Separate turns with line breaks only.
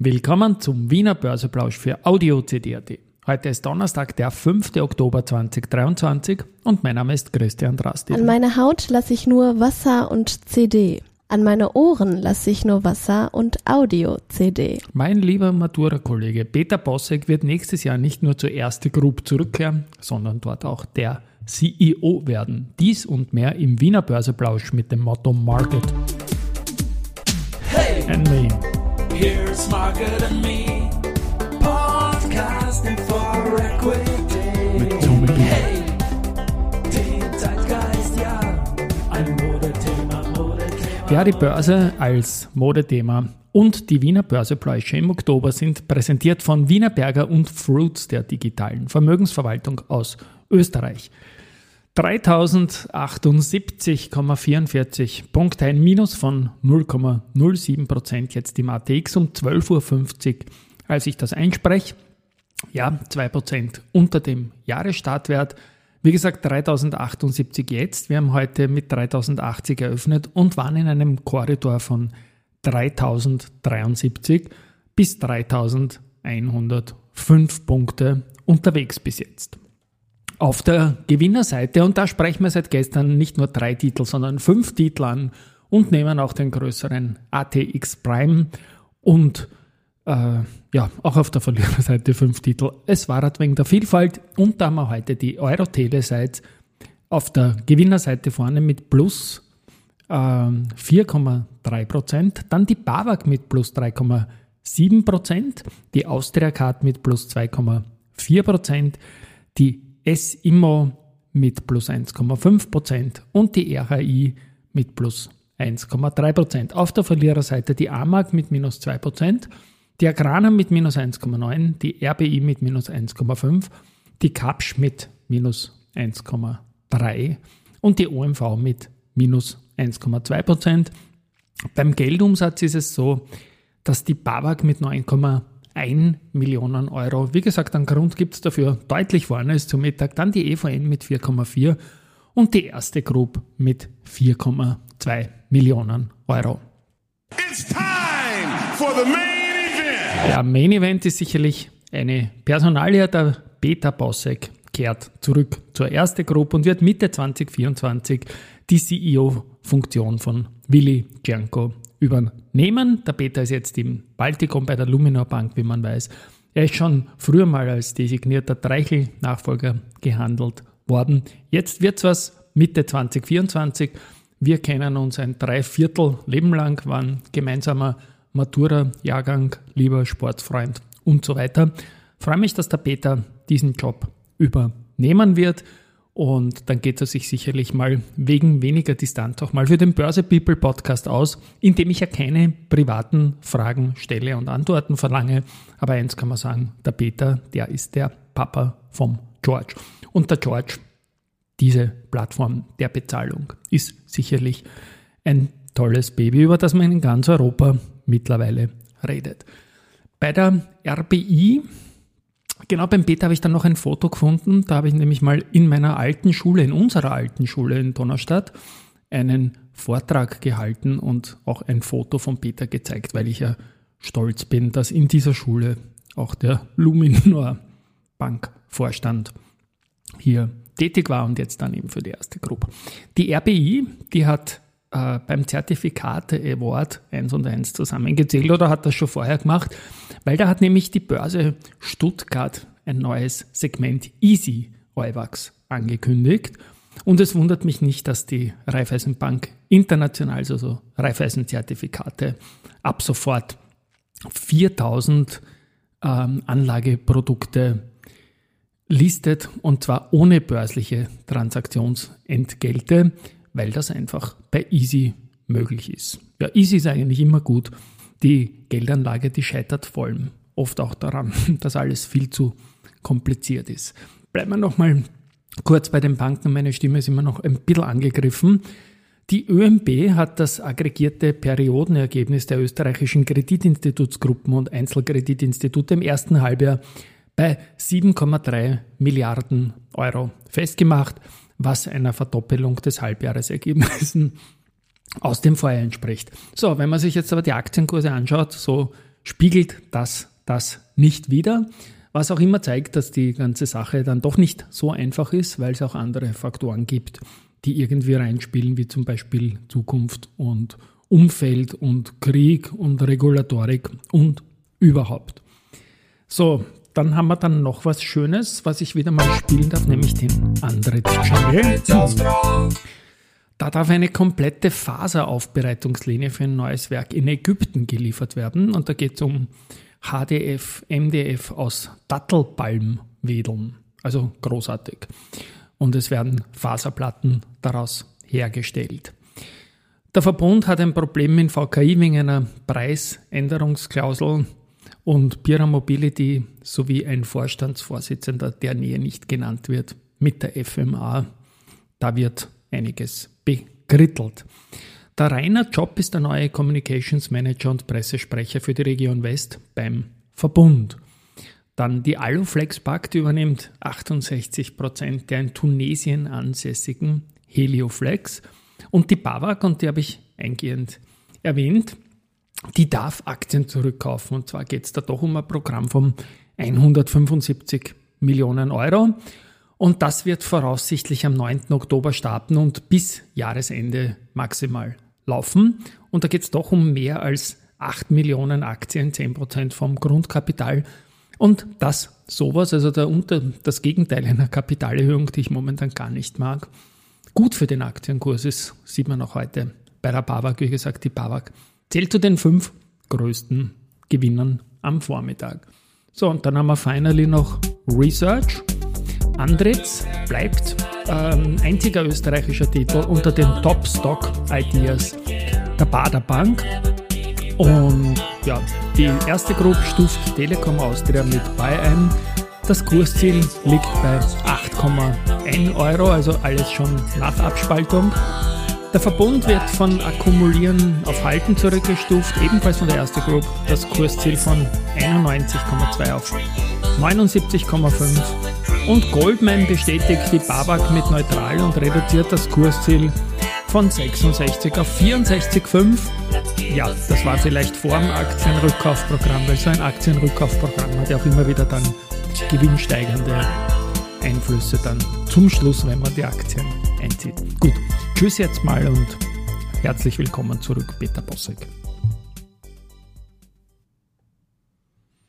Willkommen zum Wiener Börseplausch für Audio CD.at. Heute ist Donnerstag, der 5. Oktober 2023 und mein Name ist Christian Drasti.
An meine Haut lasse ich nur Wasser und CD. An meine Ohren lasse ich nur Wasser und Audio-CD.
Mein lieber Matura-Kollege Peter Bossek wird nächstes Jahr nicht nur zur erste Group zurückkehren, sondern dort auch der CEO werden. Dies und mehr im Wiener Börseplausch mit dem Motto Market.
Hey! And me. Market and me. Podcasting for Equity.
Mit
Hey! Den Zeitgeist, ja. Ein Modethema, Modethema.
Ja, die Börse als Modethema und die Wiener Börsepläusche im Oktober sind präsentiert von Wiener Berger und Fruits der digitalen Vermögensverwaltung aus Österreich. 3078,44 Punkte, ein Minus von 0,07 Prozent jetzt im ATX um 12.50 Uhr, als ich das einspreche. Ja, 2 Prozent unter dem Jahresstartwert. Wie gesagt, 3078 jetzt. Wir haben heute mit 3080 eröffnet und waren in einem Korridor von 3073 bis 3105 Punkte unterwegs bis jetzt. Auf der Gewinnerseite, und da sprechen wir seit gestern nicht nur drei Titel, sondern fünf Titel an und nehmen auch den größeren ATX Prime und äh, ja, auch auf der Verliererseite fünf Titel. Es war wegen der Vielfalt. Und da haben wir heute die Euro-Tele-Seite auf der Gewinnerseite vorne mit plus äh, 4,3 Prozent, dann die BAWAG mit plus 3,7 Prozent, die Austria Card mit plus 2,4 Prozent, die S-Immo mit plus 1,5 Prozent und die RHI mit plus 1,3 Prozent. Auf der Verliererseite die AMAG mit minus 2 Prozent, die Agrana mit minus 1,9, die RBI mit minus 1,5, die Kapsch mit minus 1,3 und die OMV mit minus 1,2 Prozent. Beim Geldumsatz ist es so, dass die BAWAG mit 9,1 Millionen Euro, wie gesagt, einen Grund gibt es dafür, deutlich vorne ist zum Mittag, dann die EVN mit 4,4 und die erste Group mit 4,2 Millionen Euro.
It's time for the main event.
Der Main Event ist sicherlich eine Personalie, der Peter Bossek kehrt zurück zur ersten Gruppe und wird Mitte 2024 die CEO-Funktion von Willi Gianco übernehmen. Der Peter ist jetzt im Baltikum bei der Luminor Bank, wie man weiß. Er ist schon früher mal als designierter Dreichel-Nachfolger gehandelt worden. Jetzt wird es was Mitte 2024. Wir kennen uns ein Dreiviertel Leben lang, waren gemeinsamer Matura-Jahrgang, lieber Sportfreund und so weiter. freue mich, dass der Peter diesen Job übernehmen wird. Und dann geht er sich sicherlich mal wegen weniger Distanz auch mal für den Börse People Podcast aus, in dem ich ja keine privaten Fragen stelle und Antworten verlange. Aber eins kann man sagen, der Peter, der ist der Papa vom George. Und der George, diese Plattform der Bezahlung, ist sicherlich ein tolles Baby, über das man in ganz Europa mittlerweile redet. Bei der RBI Genau, beim Peter habe ich dann noch ein Foto gefunden. Da habe ich nämlich mal in meiner alten Schule, in unserer alten Schule in Donnerstadt, einen Vortrag gehalten und auch ein Foto von Peter gezeigt, weil ich ja stolz bin, dass in dieser Schule auch der Luminor Bankvorstand hier tätig war und jetzt dann eben für die erste Gruppe. Die RBI, die hat äh, beim Zertifikate Award 1 und 1 zusammengezählt oder hat das schon vorher gemacht, weil da hat nämlich die Börse Stuttgart ein neues Segment Easy Euwax angekündigt. Und es wundert mich nicht, dass die Raiffeisenbank international, also Raiffeisen-Zertifikate, ab sofort 4000 ähm, Anlageprodukte listet und zwar ohne börsliche Transaktionsentgelte weil das einfach bei Easy möglich ist. Ja, Easy ist eigentlich immer gut. Die Geldanlage, die scheitert vor allem oft auch daran, dass alles viel zu kompliziert ist. Bleiben wir nochmal kurz bei den Banken. Meine Stimme ist immer noch ein bisschen angegriffen. Die ÖMB hat das aggregierte Periodenergebnis der österreichischen Kreditinstitutsgruppen und Einzelkreditinstitute im ersten Halbjahr bei 7,3 Milliarden Euro festgemacht was einer Verdoppelung des Halbjahresergebnissen aus dem Vorjahr entspricht. So, wenn man sich jetzt aber die Aktienkurse anschaut, so spiegelt das das nicht wider. Was auch immer zeigt, dass die ganze Sache dann doch nicht so einfach ist, weil es auch andere Faktoren gibt, die irgendwie reinspielen, wie zum Beispiel Zukunft und Umfeld und Krieg und Regulatorik und überhaupt. So, dann haben wir dann noch was Schönes, was ich wieder mal spielen darf, nämlich den Andret-Channel. Da darf eine komplette Faseraufbereitungslinie für ein neues Werk in Ägypten geliefert werden. Und da geht es um HDF, MDF aus Dattelpalmwedeln. Also großartig. Und es werden Faserplatten daraus hergestellt. Der Verbund hat ein Problem mit VKI wegen einer Preisänderungsklausel und Bira Mobility sowie ein Vorstandsvorsitzender, der Nähe nicht genannt wird, mit der FMA. Da wird einiges bekrittelt. Der Rainer Job ist der neue Communications Manager und Pressesprecher für die Region West beim Verbund. Dann die Aluflex Pakt übernimmt 68 Prozent der in Tunesien ansässigen Helioflex. Und die BAWAG, und die habe ich eingehend erwähnt, die darf Aktien zurückkaufen. Und zwar geht es da doch um ein Programm von 175 Millionen Euro. Und das wird voraussichtlich am 9. Oktober starten und bis Jahresende maximal laufen. Und da geht es doch um mehr als 8 Millionen Aktien, 10% vom Grundkapital. Und das sowas, also der unter, das Gegenteil einer Kapitalerhöhung, die ich momentan gar nicht mag, gut für den Aktienkurs ist, sieht man auch heute bei der BAWAG. Wie gesagt, die BAWAG zählt zu den fünf größten Gewinnern am Vormittag. So, und dann haben wir finally noch Research. Andritz bleibt ähm, einziger österreichischer Titel unter den Top Stock Ideas der Bader Bank. Und ja, die erste Gruppe stuft Telekom Austria mit bei ein. Das Kursziel liegt bei 8,1 Euro, also alles schon nach Abspaltung. Der Verbund wird von Akkumulieren auf Halten zurückgestuft, ebenfalls von der ersten Group. Das Kursziel von 91,2 auf 79,5 und Goldman bestätigt die Babak mit neutral und reduziert das Kursziel von 66 auf 64,5. Ja, das war vielleicht vor dem Aktienrückkaufprogramm, weil so ein Aktienrückkaufprogramm hat ja auch immer wieder dann gewinnsteigernde Einflüsse dann zum Schluss, wenn man die Aktien einzieht. Gut, tschüss jetzt mal und herzlich willkommen zurück, Peter Bossek.